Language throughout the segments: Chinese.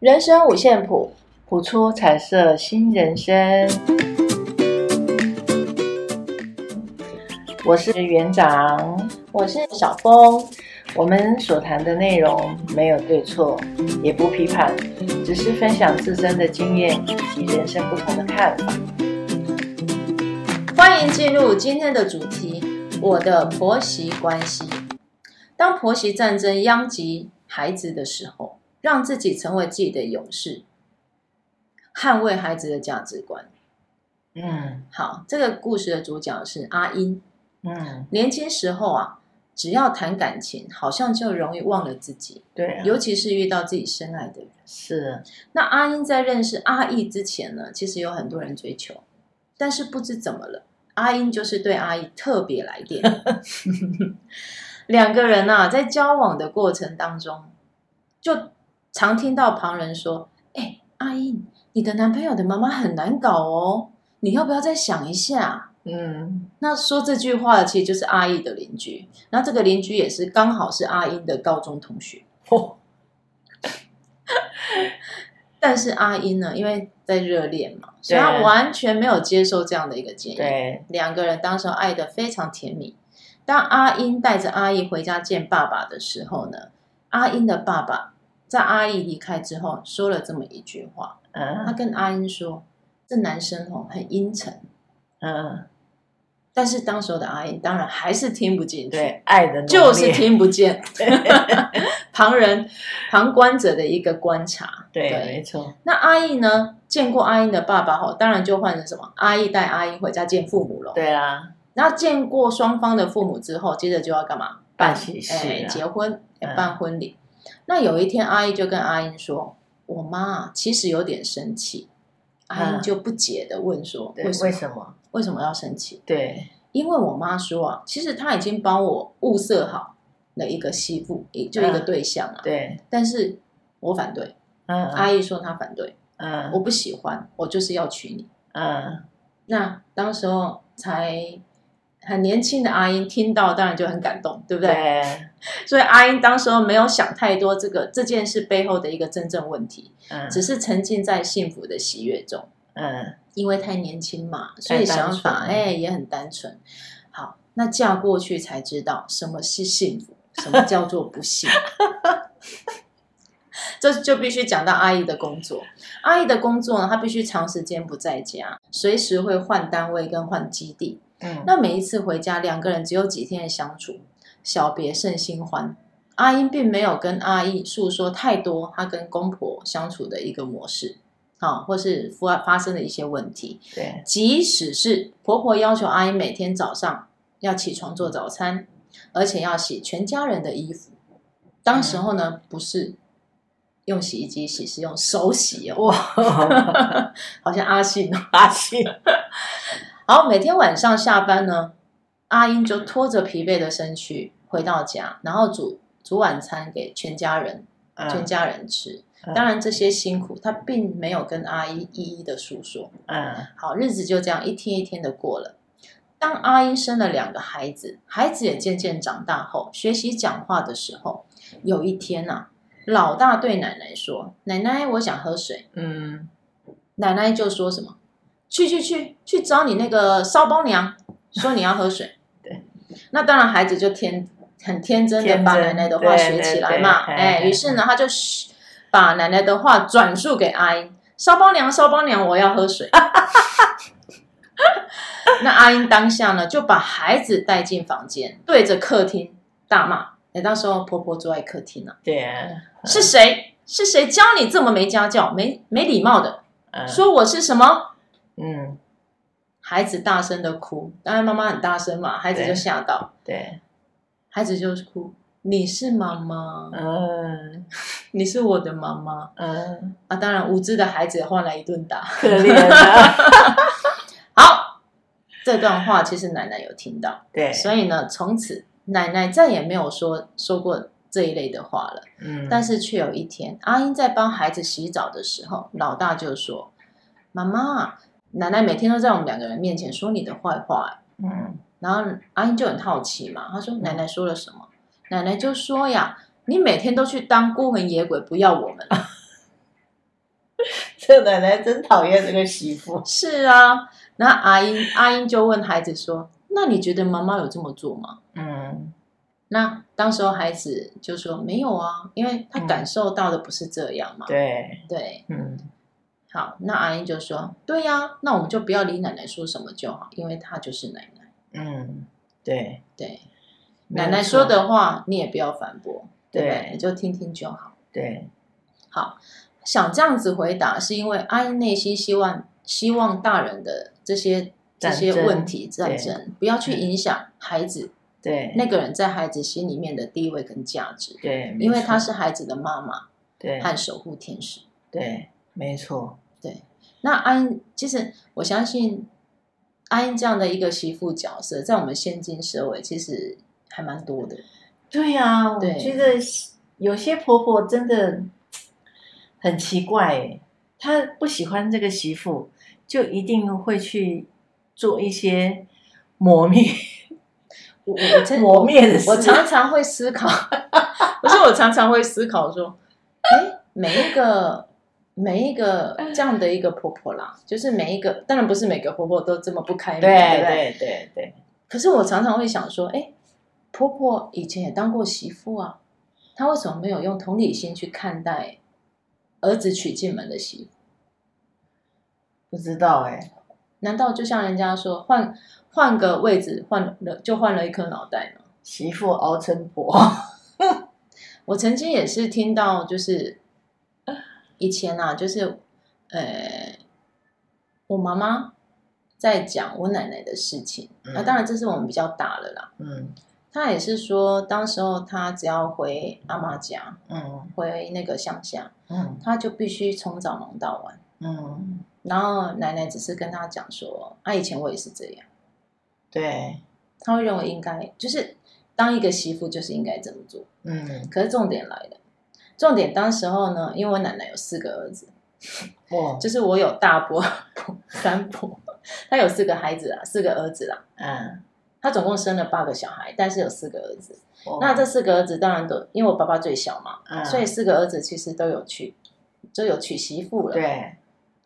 人生五线谱，谱出彩色新人生。我是园长，我是小峰。我们所谈的内容没有对错，也不批判，只是分享自身的经验以及人生不同的看法。欢迎进入今天的主题：我的婆媳关系。当婆媳战争殃及孩子的时候，让自己成为自己的勇士，捍卫孩子的价值观。嗯，好，这个故事的主角是阿英。嗯，年轻时候啊。只要谈感情，好像就容易忘了自己。对啊，尤其是遇到自己深爱的人。是。那阿英在认识阿义之前呢，其实有很多人追求，但是不知怎么了，阿英就是对阿义特别来电。两个人啊，在交往的过程当中，就常听到旁人说：“哎，阿英，你的男朋友的妈妈很难搞哦，你要不要再想一下？”嗯，那说这句话的其实就是阿义的邻居，那这个邻居也是刚好是阿英的高中同学。哦，但是阿英呢，因为在热恋嘛，所以他完全没有接受这样的一个建议。对，两个人当时爱的非常甜蜜。当阿英带着阿义回家见爸爸的时候呢，阿英的爸爸在阿义离开之后说了这么一句话，嗯，他跟阿英说：“这男生哦，很阴沉。”嗯。但是当时的阿英当然还是听不进去，对，爱的就是听不见，旁人旁观者的一个观察，对，对没错。那阿义呢？见过阿英的爸爸后，当然就换成什么？阿义带阿英回家见父母了。对啊，然后见过双方的父母之后，接着就要干嘛？办喜事、哎，结婚，办婚礼。嗯、那有一天，阿姨就跟阿英说：“我妈其实有点生气。”阿英就不解的问说：“为为什么？”为什么要生气？对，因为我妈说啊，其实她已经帮我物色好了一个媳妇，也就一个对象啊。对，但是我反对。嗯，阿姨说她反对。嗯，我不喜欢，我就是要娶你。嗯，那当时候才很年轻的阿英听到，当然就很感动，对不对？对。所以阿英当时候没有想太多这个这件事背后的一个真正问题，嗯，只是沉浸在幸福的喜悦中。嗯。因为太年轻嘛，所以想法哎也很单纯。好，那嫁过去才知道什么是幸福，什么叫做不幸。这就必须讲到阿姨的工作。阿姨的工作呢，她必须长时间不在家，随时会换单位跟换基地。嗯，那每一次回家，两个人只有几天的相处，小别胜新欢。阿英并没有跟阿姨诉说太多她跟公婆相处的一个模式。啊，或是发发生的一些问题。对，即使是婆婆要求阿英每天早上要起床做早餐，而且要洗全家人的衣服。当时候呢，不是用洗衣机洗，是用手洗哦。哇，好像阿信哦，阿信。好，每天晚上下班呢，阿英就拖着疲惫的身躯回到家，然后煮煮晚餐给全家人，嗯、全家人吃。当然，这些辛苦他并没有跟阿姨一一的诉说。嗯，好，日子就这样一天一天的过了。当阿英生了两个孩子，孩子也渐渐长大后，学习讲话的时候，有一天呐、啊，老大对奶奶说：“奶奶，我想喝水。”嗯，奶奶就说什么：“去去去，去找你那个烧包娘，说你要喝水。”对，那当然，孩子就天很天真的把奶奶的话学起来嘛。哎，于是呢，他就嘘。把奶奶的话转述给阿英，烧包娘，烧包娘，我要喝水。那阿英当下呢，就把孩子带进房间，对着客厅大骂。哎，到时候婆婆坐在客厅呢、啊，对啊，是谁？是谁教你这么没家教、没没礼貌的？嗯、说我是什么？嗯，孩子大声的哭，当然妈妈很大声嘛，孩子就吓到，对，对。孩子就是哭。你是妈妈，嗯，你是我的妈妈，嗯。啊，当然无知的孩子也换来一顿打，可怜啊。好，这段话其实奶奶有听到，对，所以呢，从此奶奶再也没有说说过这一类的话了。嗯，但是却有一天，阿英在帮孩子洗澡的时候，老大就说：“妈妈，奶奶每天都在我们两个人面前说你的坏话。”嗯，然后阿英就很好奇嘛，他说：“奶奶说了什么？”奶奶就说呀：“你每天都去当孤魂野鬼，不要我们。”这奶奶真讨厌这个媳妇。是啊，那阿英阿英就问孩子说：“那你觉得妈妈有这么做吗？”嗯，那当时候孩子就说：“没有啊，因为他感受到的不是这样嘛。”对对，嗯。好，那阿英就说：“对呀，那我们就不要理奶奶说什么就好，因为她就是奶奶。”嗯，对。对，奶奶说的话你也不要反驳，对，对，你就听听就好。对，好，想这样子回答，是因为阿英内心希望希望大人的这些这些问题战争不要去影响孩子，对。那个人在孩子心里面的地位跟价值，对，因为她是孩子的妈妈，对，和守护天使，对，没错，对。那阿英，其实我相信阿英这样的一个媳妇角色，在我们现今社会其实还蛮多的。对呀、啊，我觉得有些婆婆真的很奇怪，她不喜欢这个媳妇，就一定会去做一些磨灭、我我 磨灭的事。我常常会思考，不是我常常会思考说，哎，每一个每一个这样的一个婆婆啦，就是每一个，当然不是每个婆婆都这么不开明，对对不对？对对对。可是我常常会想说，哎。婆婆以前也当过媳妇啊，她为什么没有用同理心去看待儿子娶进门的媳妇？不知道哎、欸，难道就像人家说，换换个位置，换了就换了一颗脑袋吗？媳妇熬成婆。我曾经也是听到，就是以前啊，就是呃，我妈妈在讲我奶奶的事情。那、嗯啊、当然，这是我们比较大了啦。嗯。她也是说，当时候她只要回阿妈家，嗯，回那个乡下，嗯，她就必须从早忙到晚，嗯，然后奶奶只是跟她讲说，啊，以前我也是这样，对，她会认为应该就是当一个媳妇就是应该这么做，嗯，可是重点来了，重点当时候呢，因为我奶奶有四个儿子，哇，就是我有大伯、三伯，他有四个孩子啊，四个儿子啦，嗯。他总共生了八个小孩，但是有四个儿子。哦、那这四个儿子当然都因为我爸爸最小嘛，嗯、所以四个儿子其实都有娶，就有娶媳妇了。对。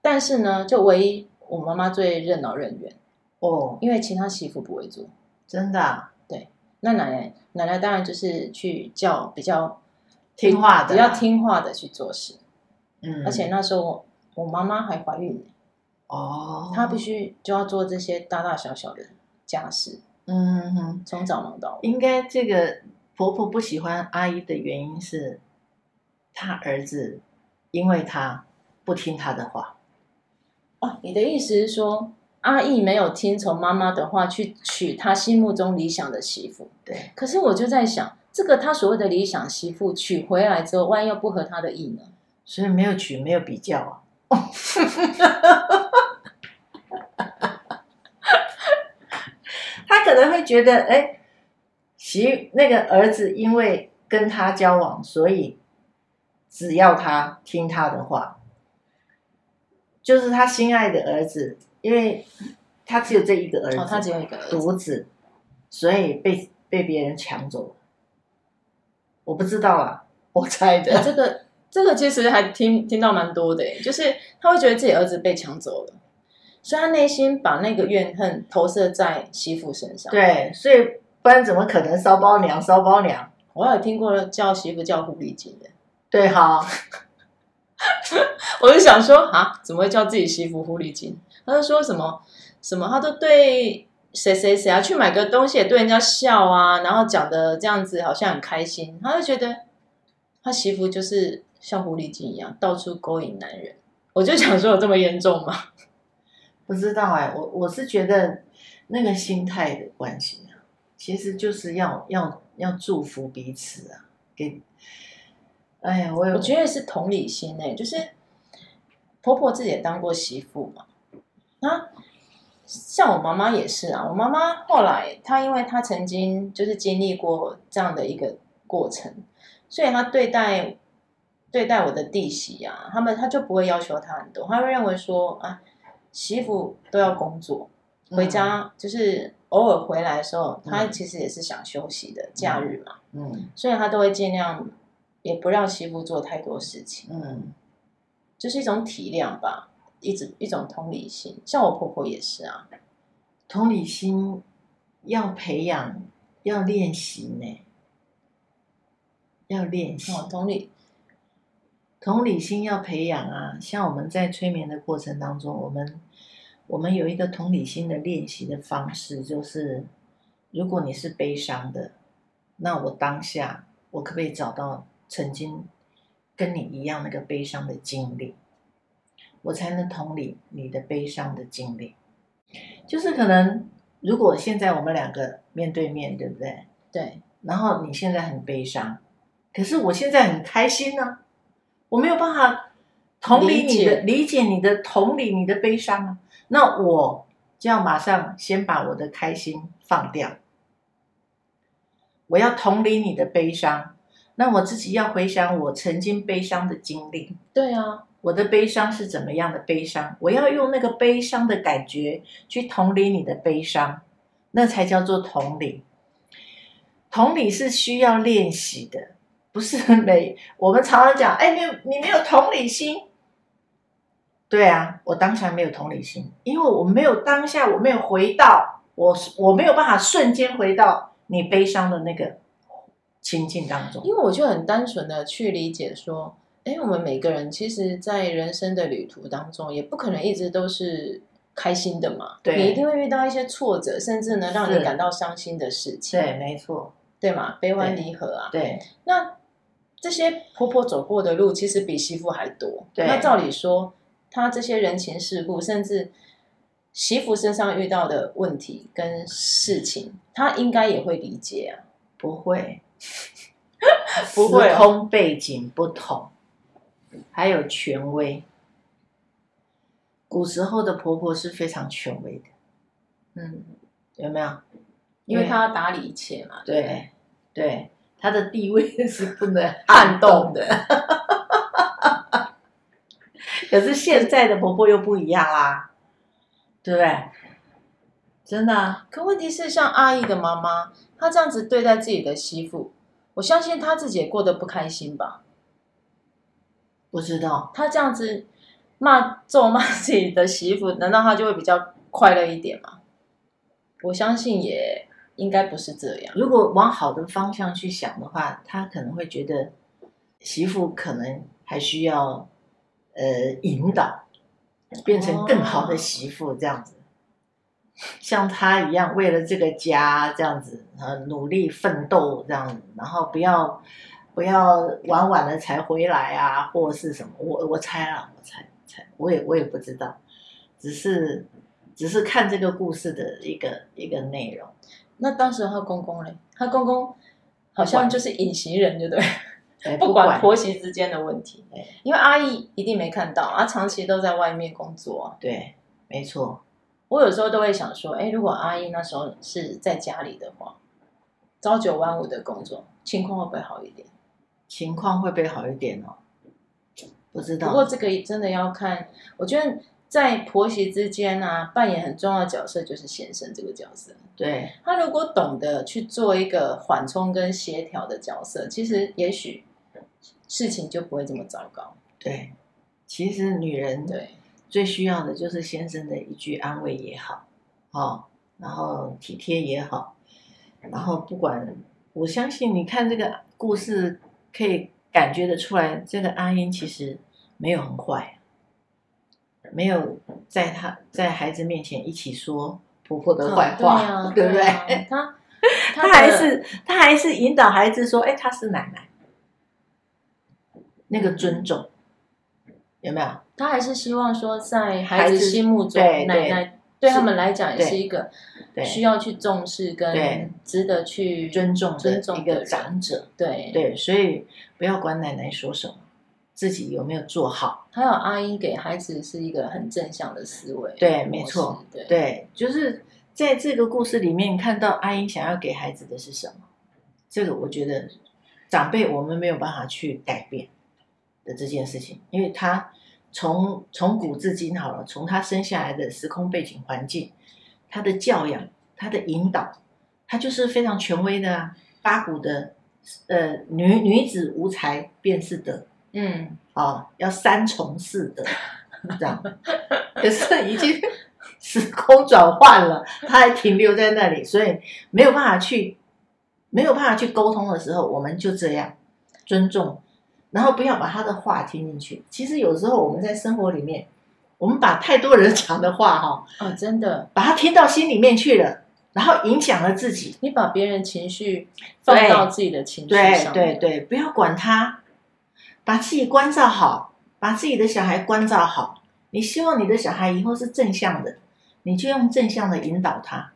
但是呢，就唯一我妈妈最任劳任怨哦，因为其他媳妇不会做。真的、啊？对。那奶奶奶奶当然就是去叫比较听话的，比较听话的去做事。嗯。而且那时候我我妈妈还怀孕哦，她必须就要做这些大大小小的家事。嗯哼，从早忙到晚。应该这个婆婆不喜欢阿姨的原因是，她儿子因为她不听她的话。哦，你的意思是说，阿姨没有听从妈妈的话去娶她心目中理想的媳妇？对。可是我就在想，这个他所谓的理想媳妇娶回来之后，万一又不合他的意呢？所以没有娶，没有比较啊。他可能会觉得，哎，媳那个儿子因为跟他交往，所以只要他听他的话，就是他心爱的儿子，因为他只有这一个儿子，哦，他只有一个儿子，独子，所以被被别人抢走了。我不知道啊，我猜的。这个这个其实还听听到蛮多的，就是他会觉得自己儿子被抢走了。所以他内心把那个怨恨投射在媳妇身上。对，所以不然怎么可能烧包娘？烧包娘，我有听过叫媳妇叫狐狸精的。对哈，我就想说啊，怎么会叫自己媳妇狐狸精？他就说什么什么，他都对谁谁谁啊，去买个东西也对人家笑啊，然后讲的这样子好像很开心，他就觉得他媳妇就是像狐狸精一样，到处勾引男人。我就想说，有这么严重吗？不知道哎，我我是觉得那个心态的关系啊，其实就是要要要祝福彼此啊，给，哎呀，我有我觉得是同理心哎，就是婆婆自己也当过媳妇嘛，啊，像我妈妈也是啊，我妈妈后来她因为她曾经就是经历过这样的一个过程，所以她对待对待我的弟媳啊，他们她就不会要求她很多，她会认为说啊。媳妇都要工作，回家就是偶尔回来的时候，她、嗯、其实也是想休息的，假日嘛，嗯，所以她都会尽量也不让媳妇做太多事情，嗯，就是一种体谅吧，一直一种同理心。像我婆婆也是啊，同理心要培养，要练习呢，要练习。哦，同理，同理心要培养啊。像我们在催眠的过程当中，我们我们有一个同理心的练习的方式，就是如果你是悲伤的，那我当下我可不可以找到曾经跟你一样那个悲伤的经历，我才能同理你的悲伤的经历。就是可能，如果现在我们两个面对面，对不对？对。然后你现在很悲伤，可是我现在很开心呢、啊，我没有办法同理你的理解，理解你的同理你的悲伤啊，那我就要马上先把我的开心放掉，我要同理你的悲伤。那我自己要回想我曾经悲伤的经历。对啊，我的悲伤是怎么样的悲伤？我要用那个悲伤的感觉去同理你的悲伤，那才叫做同理。同理是需要练习的，不是每我们常常讲，哎，你你没有同理心。对啊，我当下没有同理心，因为我没有当下，我没有回到我，我没有办法瞬间回到你悲伤的那个。情境当中，因为我就很单纯的去理解说，哎，我们每个人其实，在人生的旅途当中，也不可能一直都是开心的嘛。对，你一定会遇到一些挫折，甚至呢，让你感到伤心的事情。对，没错，对嘛，悲欢离合啊。对，那这些婆婆走过的路，其实比媳妇还多。对，那照理说，她这些人情世故，甚至媳妇身上遇到的问题跟事情，她应该也会理解啊。不会。不会，时空背景不同，还有权威。古时候的婆婆是非常权威的，嗯，有没有？因为她要打理一切嘛。对，对，她的地位 是不能 撼动的。可是现在的婆婆又不一样啦，对不对？真的啊。可问题是，像阿姨的妈妈，她这样子对待自己的媳妇。我相信她自己也过得不开心吧？不知道他这样子骂咒骂自己的媳妇，难道他就会比较快乐一点吗？我相信也应该不是这样。如果往好的方向去想的话，他可能会觉得媳妇可能还需要呃引导，变成更好的媳妇这样子。像他一样，为了这个家这样子，呃，努力奋斗这样子，然后不要不要晚晚了才回来啊，或是什么？我我猜啊，我猜猜，我也我也不知道，只是只是看这个故事的一个一个内容。那当时他公公嘞？他公公好像就是隐形人，对不对？哎、不管婆媳之间的问题，哎、因为阿姨一定没看到，啊，长期都在外面工作。对，没错。我有时候都会想说，哎，如果阿姨那时候是在家里的话，朝九晚五的工作，情况会不会好一点？情况会不会好一点哦？不知道。不过这个真的要看，我觉得在婆媳之间啊，扮演很重要的角色就是先生这个角色。对。他如果懂得去做一个缓冲跟协调的角色，其实也许事情就不会这么糟糕。对，其实女人对。最需要的就是先生的一句安慰也好，哦，然后体贴也好，然后不管，我相信你看这个故事可以感觉得出来，这个阿英其实没有很坏，没有在他在孩子面前一起说婆婆的坏话，对 不对？他他 还是他还是引导孩子说，哎，她是奶奶，那个尊重。有没有？他还是希望说，在孩子心目中，奶奶对他们来讲也是一个需要去重视跟值得去尊重尊重一个长者。对对，所以不要管奶奶说什么，自己有没有做好。还有阿英给孩子是一个很正向的思维。对，没错。对对，就是在这个故事里面看到阿英想要给孩子的是什么？这个我觉得长辈我们没有办法去改变的这件事情，因为他从从古至今好了，从他生下来的时空背景环境，他的教养，他的引导，他就是非常权威的啊。八股的呃女女子无才便是德，嗯，哦，要三从四德这样，可是已经 时空转换了，他还停留在那里，所以没有办法去，没有办法去沟通的时候，我们就这样尊重，然后不要把他的话听进去。其实有时候我们在生活里面，我们把太多人讲的话哈，哦，真的，把它听到心里面去了。然后影响了自己，你把别人情绪放到自己的情绪上，对对对，不要管他，把自己关照好，把自己的小孩关照好。你希望你的小孩以后是正向的，你就用正向的引导他。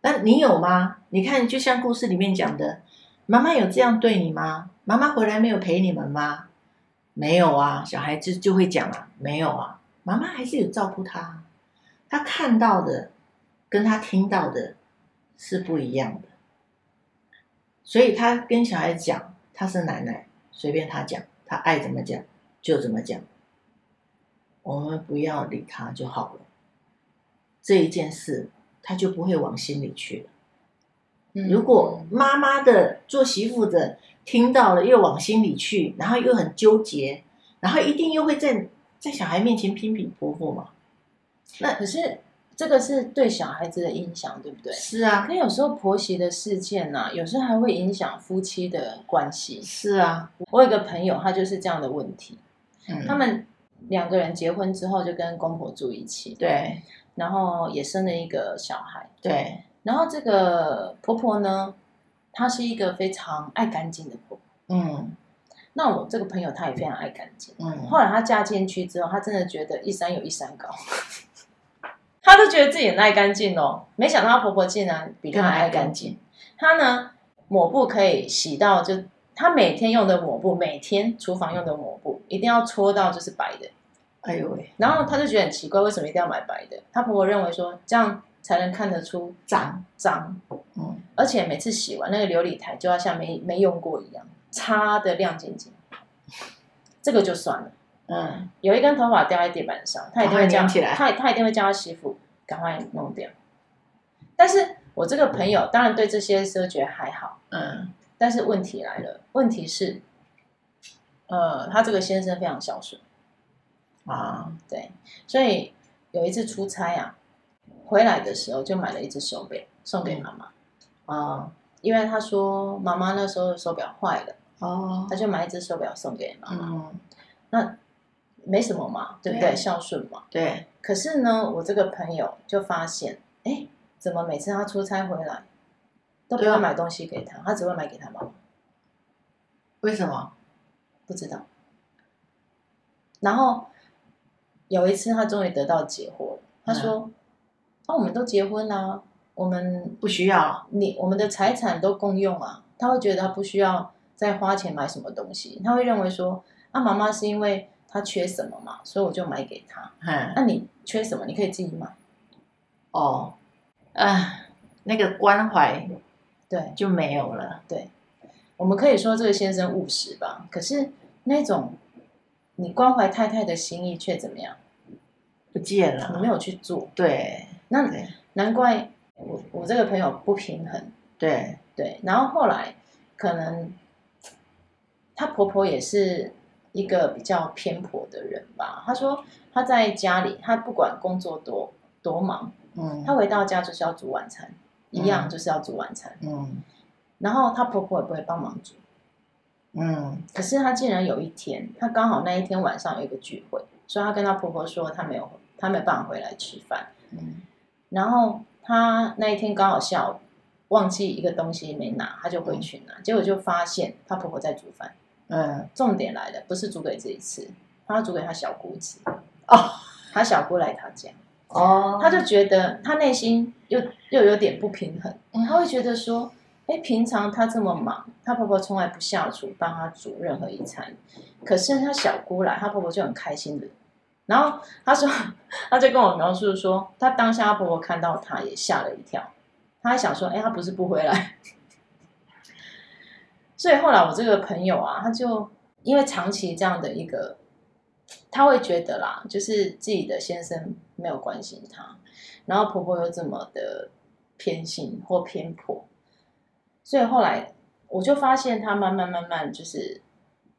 那你有吗？你看，就像故事里面讲的，妈妈有这样对你吗？妈妈回来没有陪你们吗？没有啊，小孩子就会讲啊，没有啊，妈妈还是有照顾他，他看到的。跟他听到的是不一样的，所以他跟小孩讲，他是奶奶，随便他讲，他爱怎么讲就怎么讲，我们不要理他就好了。这一件事他就不会往心里去了。如果妈妈的做媳妇的听到了又往心里去，然后又很纠结，然后一定又会在在小孩面前拼拼婆婆嘛？那可是。这个是对小孩子的影响，对不对？是啊，可有时候婆媳的事件呢、啊，有时候还会影响夫妻的关系。是啊，我有个朋友，他就是这样的问题。嗯，他们两个人结婚之后就跟公婆住一起，对，然后也生了一个小孩，对。然后这个婆婆呢，她是一个非常爱干净的婆婆。嗯，那我这个朋友她也非常爱干净。嗯，后来她嫁进去之后，她真的觉得一山有一山高。她都觉得自己很爱干净哦，没想到她婆婆竟然比她还爱干净。她呢，抹布可以洗到就，她每天用的抹布，每天厨房用的抹布一定要搓到就是白的。哎呦喂！然后她就觉得很奇怪，为什么一定要买白的？她婆婆认为说这样才能看得出脏脏。嗯，而且每次洗完那个琉璃台就要像没没用过一样，擦的亮晶晶。这个就算了。嗯，有一根头发掉在地板上，他一定会叫起来，他他一定会叫他媳妇赶快弄掉。但是我这个朋友当然对这些奢觉得还好，嗯，但是问题来了，问题是，呃，他这个先生非常孝顺。啊，对，所以有一次出差啊，回来的时候就买了一只手表送给妈妈。啊，因为他说妈妈那时候手表坏了，哦，他就买一只手表送给妈妈，嗯，那。没什么嘛，对不对？孝顺嘛。对。可是呢，我这个朋友就发现，哎，怎么每次他出差回来，都不会买东西给他，他只会买给他妈妈。为什么？不知道。然后有一次，他终于得到解惑了。他说：“那我们都结婚啦，我们不需要你，我们的财产都共用啊。”他会觉得他不需要再花钱买什么东西。他会认为说：“啊，妈妈是因为。”他缺什么嘛，所以我就买给他。嗯，那你缺什么？你可以自己买。哦，啊，那个关怀，对，就没有了。对，我们可以说这个先生务实吧。可是那种你关怀太太的心意却怎么样？不见了，你没有去做。对，那难怪我我这个朋友不平衡。对对，然后后来可能她婆婆也是。一个比较偏颇的人吧，她说她在家里，她不管工作多多忙，嗯，她回到家就是要煮晚餐，嗯，一样就是要煮晚餐，嗯，然后她婆婆也不会帮忙煮，嗯，可是她竟然有一天，她刚好那一天晚上有一个聚会，所以她跟她婆婆说她没有，她没有办法回来吃饭，嗯，然后他那一天刚好下午忘记一个东西没拿，他就回去拿，嗯，结果就发现他婆婆在煮饭。嗯，重点来了，不是煮给自己吃，他要煮给他小姑吃。哦，他小姑来他家，哦，他就觉得他内心又又有点不平衡，他会觉得说，哎，平常他这么忙，他婆婆从来不下厨帮他煮任何一餐，可是他小姑来，他婆婆就很开心的。然后他说，他就跟我描述说，他当下婆婆看到他也吓了一跳，他还想说，哎，他不是不回来。所以后来我这个朋友啊，他就因为长期这样的一个，他会觉得啦，就是自己的先生没有关心他，然后婆婆又这么的偏心或偏颇，所以后来我就发现他慢慢慢慢就是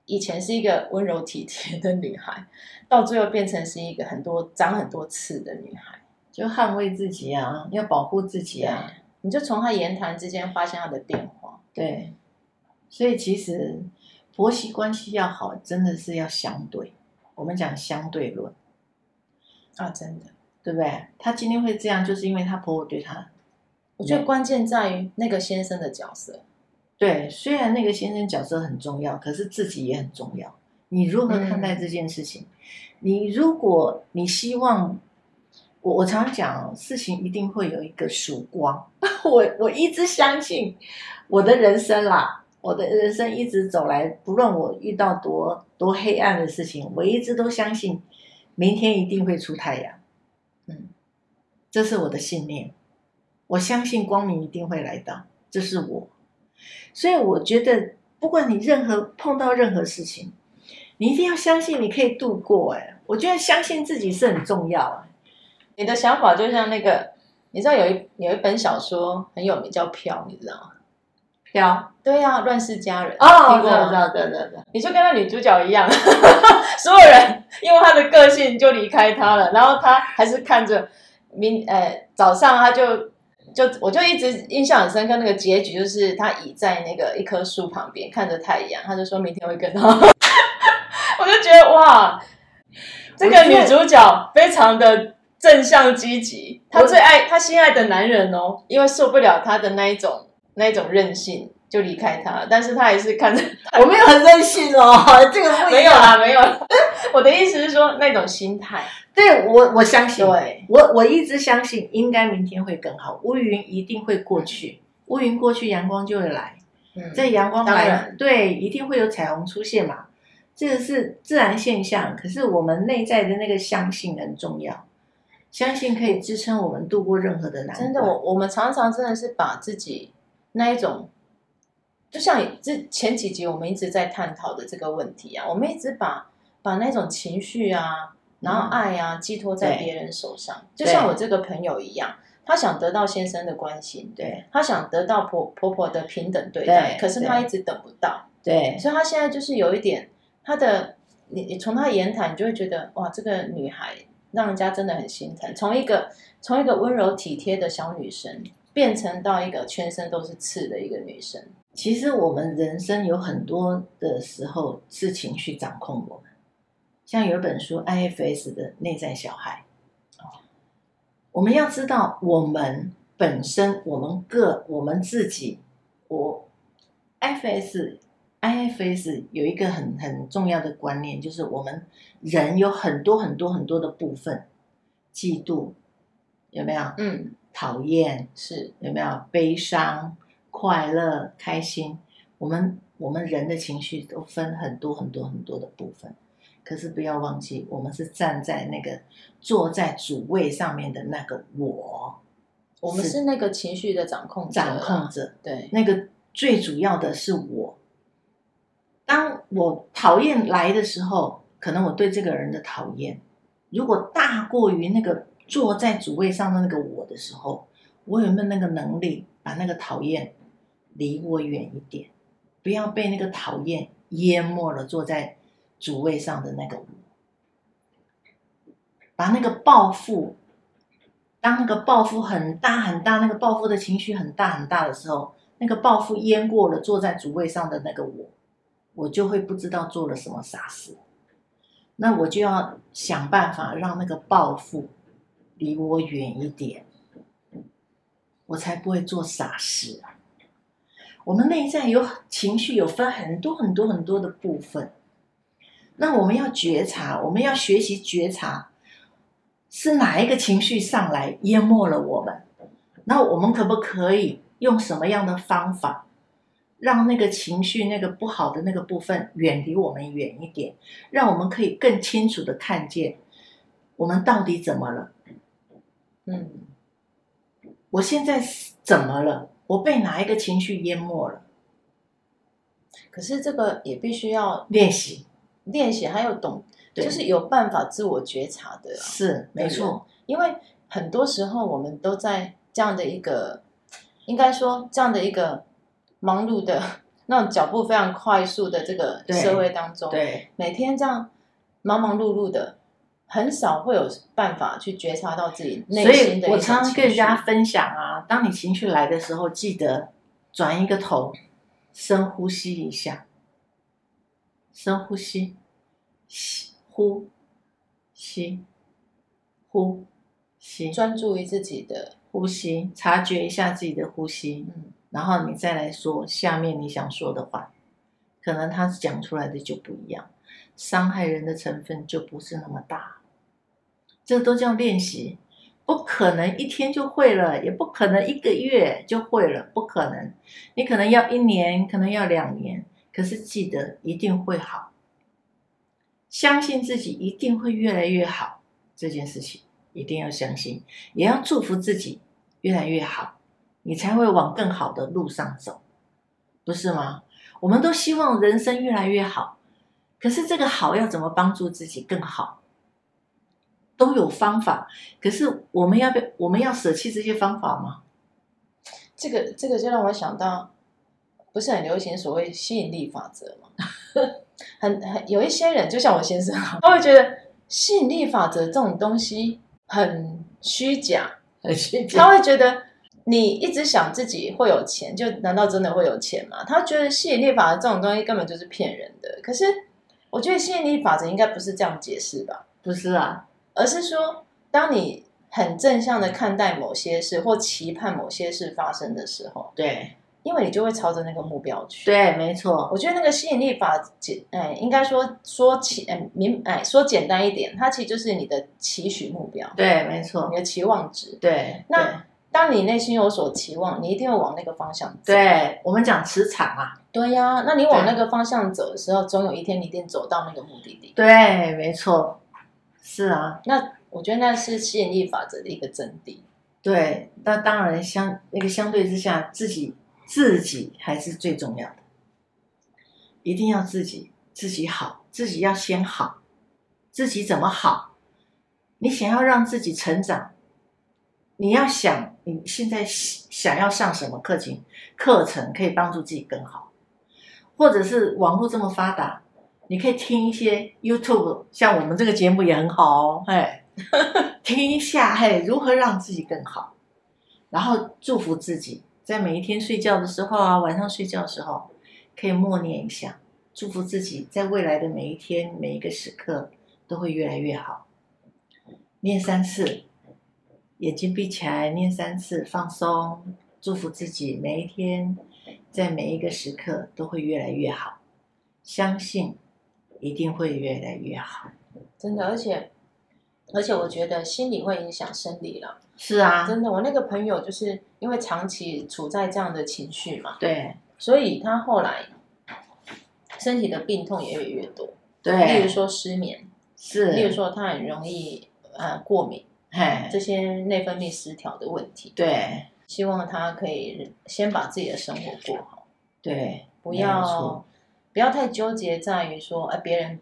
以前是一个温柔体贴的女孩，到最后变成是一个很多长很多刺的女孩，就捍卫自己啊，要保护自己啊。你就从她言谈之间发现她的变化。对，所以其实婆媳关系要好，真的是要相对。我们讲相对论啊，真的，对不对？她今天会这样，就是因为她婆婆对她。我觉得关键在于那个先生的角色。对，虽然那个先生角色很重要，可是自己也很重要。你如何看待这件事情？嗯、你如果你希望，我我常讲，事情一定会有一个曙光。我我一直相信我的人生啦，我的人生一直走来，不论我遇到多多黑暗的事情，我一直都相信明天一定会出太阳。嗯，这是我的信念。我相信光明一定会来到，这是我。所以我觉得，不管你任何碰到任何事情，你一定要相信你可以度过。哎，我觉得相信自己是很重要啊。你的想法就像那个，你知道有一有一本小说很有名叫《飘》，你知道吗？飘，对呀，《乱世佳人》哦，听过吗？知道，对对对，你就跟那女主角一样，所有人因为她的个性就离开她了，然后她还是看着明，呃，早上她就。就我就一直印象很深刻，那个结局就是他倚在那个一棵树旁边看着太阳，他就说明天会更好。我就觉得哇，这个女主角非常的正向积极，她最爱她心爱的男人哦，因为受不了他的那一种那一种任性，就离开他。但是他还是看着，我没有很任性哦，这个不没有啦，没有啦。我的意思是说那种心态。对我，我相信，对我我一直相信，应该明天会更好。乌云一定会过去，乌云过去，阳光就会来。嗯，在阳光来，对，一定会有彩虹出现嘛。这个是自然现象，可是我们内在的那个相信很重要，相信可以支撑我们度过任何的难。真的，我我们常常真的是把自己那一种，就像这前几集我们一直在探讨的这个问题啊，我们一直把把那种情绪啊。然后爱啊，寄托在别人手上，就像我这个朋友一样，她想得到先生的关心，对，她想得到婆婆婆的平等对待，可是她一直等不到，对，所以她现在就是有一点，她的你你从她言谈，你就会觉得哇，这个女孩让人家真的很心疼，从一个从一个温柔体贴的小女生，变成到一个全身都是刺的一个女生。其实我们人生有很多的时候是情绪掌控我们。像有一本书《IFS 的内在小孩》，我们要知道，我们本身，我们个，我们自己，我 IFS IFS 有一个很很重要的观念，就是我们人有很多很多很多的部分，嫉妒有没有？嗯，讨厌是有没有？悲伤、快乐、开心，我们我们人的情绪都分很多很多很多的部分。可是不要忘记，我们是站在那个坐在主位上面的那个我，我们是那个情绪的掌控者，掌控者。对，那个最主要的是我。当我讨厌来的时候，可能我对这个人的讨厌，如果大过于那个坐在主位上的那个我的时候，我有没有那个能力把那个讨厌离我远一点，不要被那个讨厌淹没了，坐在。主位上的那个我，把那个报复，当那个报复很大很大，那个报复的情绪很大很大的时候，那个报复淹过了坐在主位上的那个我，我就会不知道做了什么傻事，那我就要想办法让那个报复离我远一点，我才不会做傻事啊。我们内在有情绪，有分很多很多很多的部分。那我们要觉察，我们要学习觉察，是哪一个情绪上来淹没了我们？那我们可不可以用什么样的方法，让那个情绪那个不好的那个部分远离我们远一点，让我们可以更清楚的看见我们到底怎么了？嗯，我现在怎么了？我被哪一个情绪淹没了？可是这个也必须要练习。练习还有懂，就是有办法自我觉察的，是没错。因为很多时候我们都在这样的一个，应该说这样的一个忙碌的 那种脚步非常快速的这个社会当中，对，每天这样忙忙碌碌的，很少会有办法去觉察到自己内心的。所以我常常跟人家分享啊，当你情绪来的时候，记得转一个头，深呼吸一下，深呼吸，吸，呼，吸，呼，吸，专注于自己的呼吸，察觉一下自己的呼吸。嗯。然后你再来说下面你想说的话，可能他讲出来的就不一样，伤害人的成分就不是那么大。这都叫练习，不可能一天就会了，也不可能一个月就会了，不可能。你可能要一年，可能要两年，可是记得一定会好，相信自己一定会越来越好。这件事情一定要相信，也要祝福自己越来越好。你才会往更好的路上走，不是吗？我们都希望人生越来越好，可是这个好要怎么帮助自己更好？都有方法，可是我们要不要，我们要舍弃这些方法吗？这个这个就让我想到，不是很流行所谓吸引力法则吗？很很有一些人，就像我先生，他会觉得吸引力法则这种东西很虚假，很虚假，他会觉得。你一直想自己会有钱，就难道真的会有钱吗？他觉得吸引力法则这种东西根本就是骗人的。可是，我觉得吸引力法则应该不是这样解释吧？不是啊，而是说，当你很正向的看待某些事，或期盼某些事发生的时候，对，因为你就会朝着那个目标去。对，没错。我觉得那个吸引力法则，哎，应该说说起，哎，明，哎，说简单一点，它其实就是你的期许目标。对，没错。你的期望值。对，那。对当你内心有所期望，你一定会往那个方向走。对，我们讲磁场啊。对呀、啊，那你往那个方向走的时候，总有一天你一定走到那个目的地。对，没错。是啊，那我觉得那是吸引力法则的一个真谛。对，那当然相那个相对之下，自己自己还是最重要的，一定要自己自己好，自己要先好，自己怎么好？你想要让自己成长。你要想你现在想要上什么课程，课程可以帮助自己更好，或者是网络这么发达，你可以听一些 YouTube，像我们这个节目也很好哦，嘿，听一下，嘿，如何让自己更好，然后祝福自己，在每一天睡觉的时候啊，晚上睡觉的时候，可以默念一下，祝福自己在未来的每一天每一个时刻都会越来越好，念三次。眼睛闭起来，念三次，放松，祝福自己每一天，在每一个时刻都会越来越好，相信一定会越来越好。真的，而且而且我觉得心理会影响生理了。是啊，真的，我那个朋友就是因为长期处在这样的情绪嘛，对，所以他后来身体的病痛也越来越多。对，例如说失眠，是，例如说他很容易呃过敏。嘿，这些内分泌失调的问题，对，希望他可以先把自己的生活过好，对，不要不要太纠结在于说，哎，别人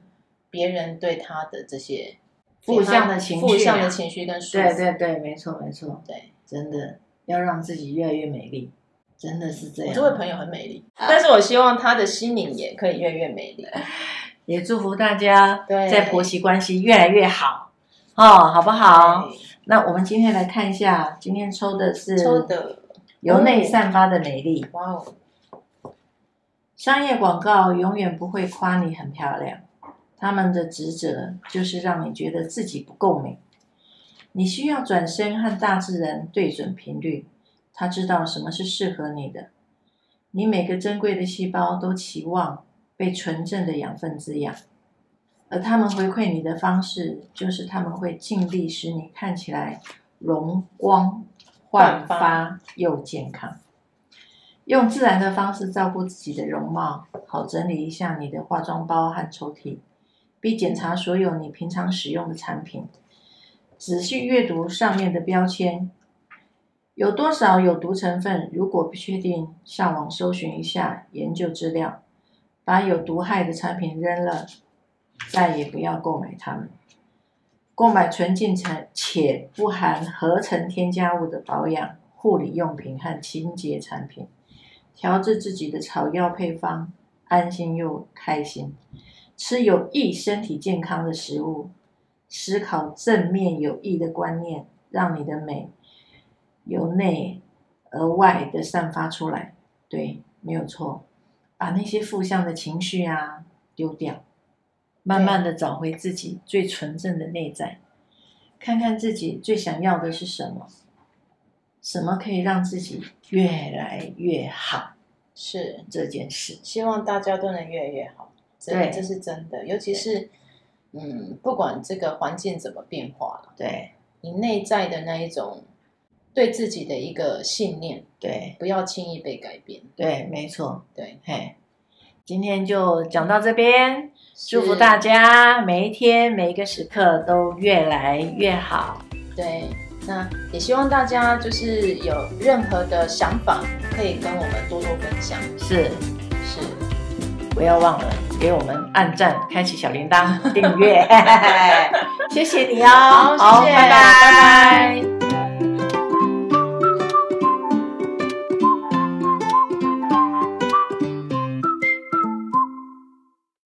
别人对他的这些负向的情绪、负向的情绪跟对对对，没错没错，对，真的要让自己越来越美丽，真的是这样。我这位朋友很美丽，但是我希望他的心灵也可以越来越美丽，也祝福大家在婆媳关系越来越好。哦，好不好？那我们今天来看一下，今天抽的是抽的由内散发的美丽。哇哦！商业广告永远不会夸你很漂亮，他们的职责就是让你觉得自己不够美。你需要转身和大自然对准频率，他知道什么是适合你的。你每个珍贵的细胞都期望被纯正的养分滋养。而他们回馈你的方式，就是他们会尽力使你看起来容光焕发又健康。用自然的方式照顾自己的容貌，好整理一下你的化妆包和抽屉，并检查所有你平常使用的产品，仔细阅读上面的标签，有多少有毒成分？如果不确定，上网搜寻一下研究资料，把有毒害的产品扔了。再也不要购买它们。购买纯净成且不含合成添加物的保养、护理用品和清洁产品，调制自己的草药配方，安心又开心。吃有益身体健康的食物，思考正面有益的观念，让你的美由内而外的散发出来。对，没有错。把那些负向的情绪啊丢掉，慢慢的找回自己最纯正的内在，看看自己最想要的是什么，什么可以让自己越来越好。是这件事，希望大家都能越来越好。对，这是真的，尤其是，嗯，不管这个环境怎么变化了，对，你内在的那一种对自己的一个信念，对，不要轻易被改变。对，没错，对，嘿，今天就讲到这边，祝福大家每一天每一个时刻都越来越好。对，那也希望大家就是有任何的想法，可以跟我们多多分享。是，是，不要忘了。给我们按赞，开启小铃铛，订阅，谢谢你哦，好，谢谢，拜拜。拜拜。